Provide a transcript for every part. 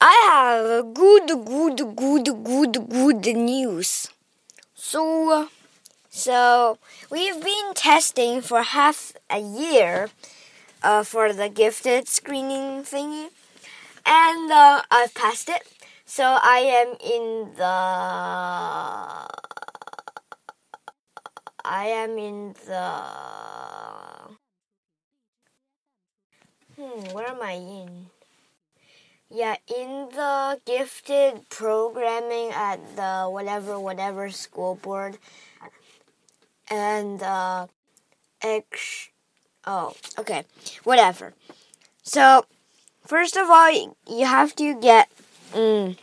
I have good, good, good, good, good news. So, so we've been testing for half a year uh, for the gifted screening thingy, and uh, I've passed it. So I am in the. I am in the. Hmm, where am I in? Yeah, in the gifted programming at the whatever whatever school board and uh ex oh okay whatever. So first of all you have to get mm,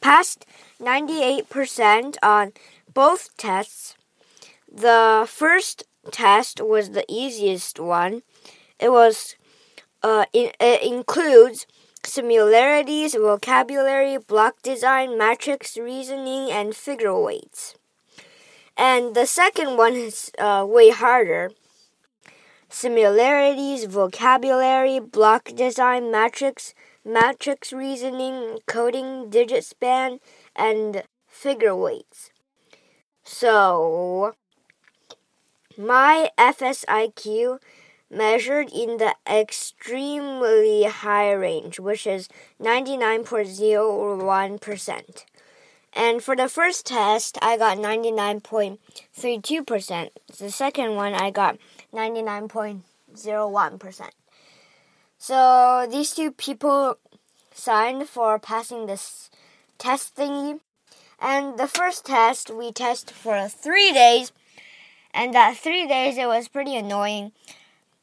past 98% on both tests. The first test was the easiest one. It was uh it, includes similarities, vocabulary, block design, matrix reasoning, and figure weights. And the second one is uh, way harder. Similarities, vocabulary, block design, matrix, matrix reasoning, coding, digit span, and figure weights. So, my FSIQ measured in the extremely high range, which is 99.01%. And for the first test, I got 99.32%. The second one, I got 99.01%. So these two people signed for passing this test thingy. And the first test, we test for three days. And that three days, it was pretty annoying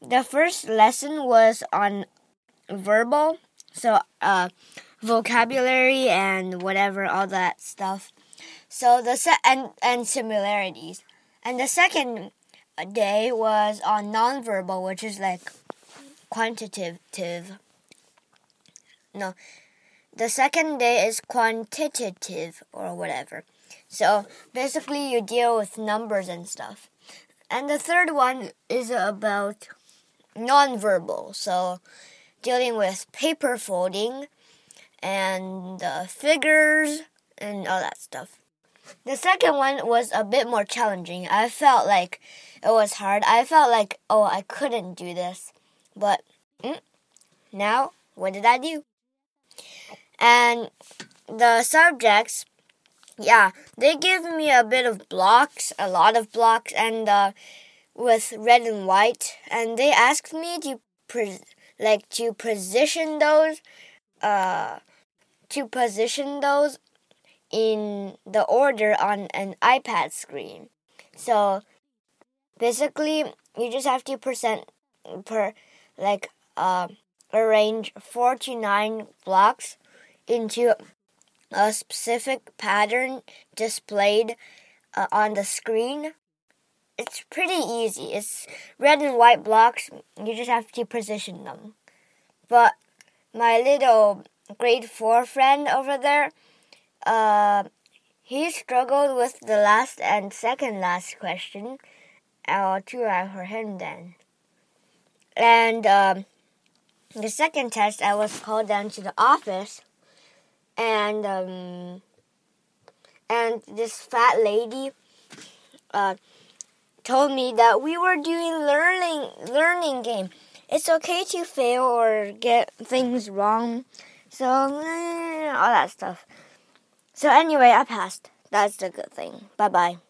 the first lesson was on verbal, so uh, vocabulary and whatever, all that stuff. So the set and and similarities, and the second day was on nonverbal, which is like quantitative. No, the second day is quantitative or whatever. So basically, you deal with numbers and stuff. And the third one is about nonverbal. So dealing with paper folding and uh, figures and all that stuff. The second one was a bit more challenging. I felt like it was hard. I felt like, oh, I couldn't do this. But mm, now, what did I do? And the subjects, yeah, they give me a bit of blocks, a lot of blocks, and uh, with red and white, and they asked me to like to position those, uh, to position those in the order on an iPad screen. So basically, you just have to percent per like uh, arrange four to nine blocks into a specific pattern displayed uh, on the screen it's pretty easy. It's red and white blocks. You just have to position them. But my little grade four friend over there, uh, he struggled with the last and second last question. I'll try for him then. And um, the second test, I was called down to the office, and um, and this fat lady, uh told me that we were doing learning learning game. It's okay to fail or get things wrong. So mm, all that stuff. So anyway, I passed. That's the good thing. Bye bye.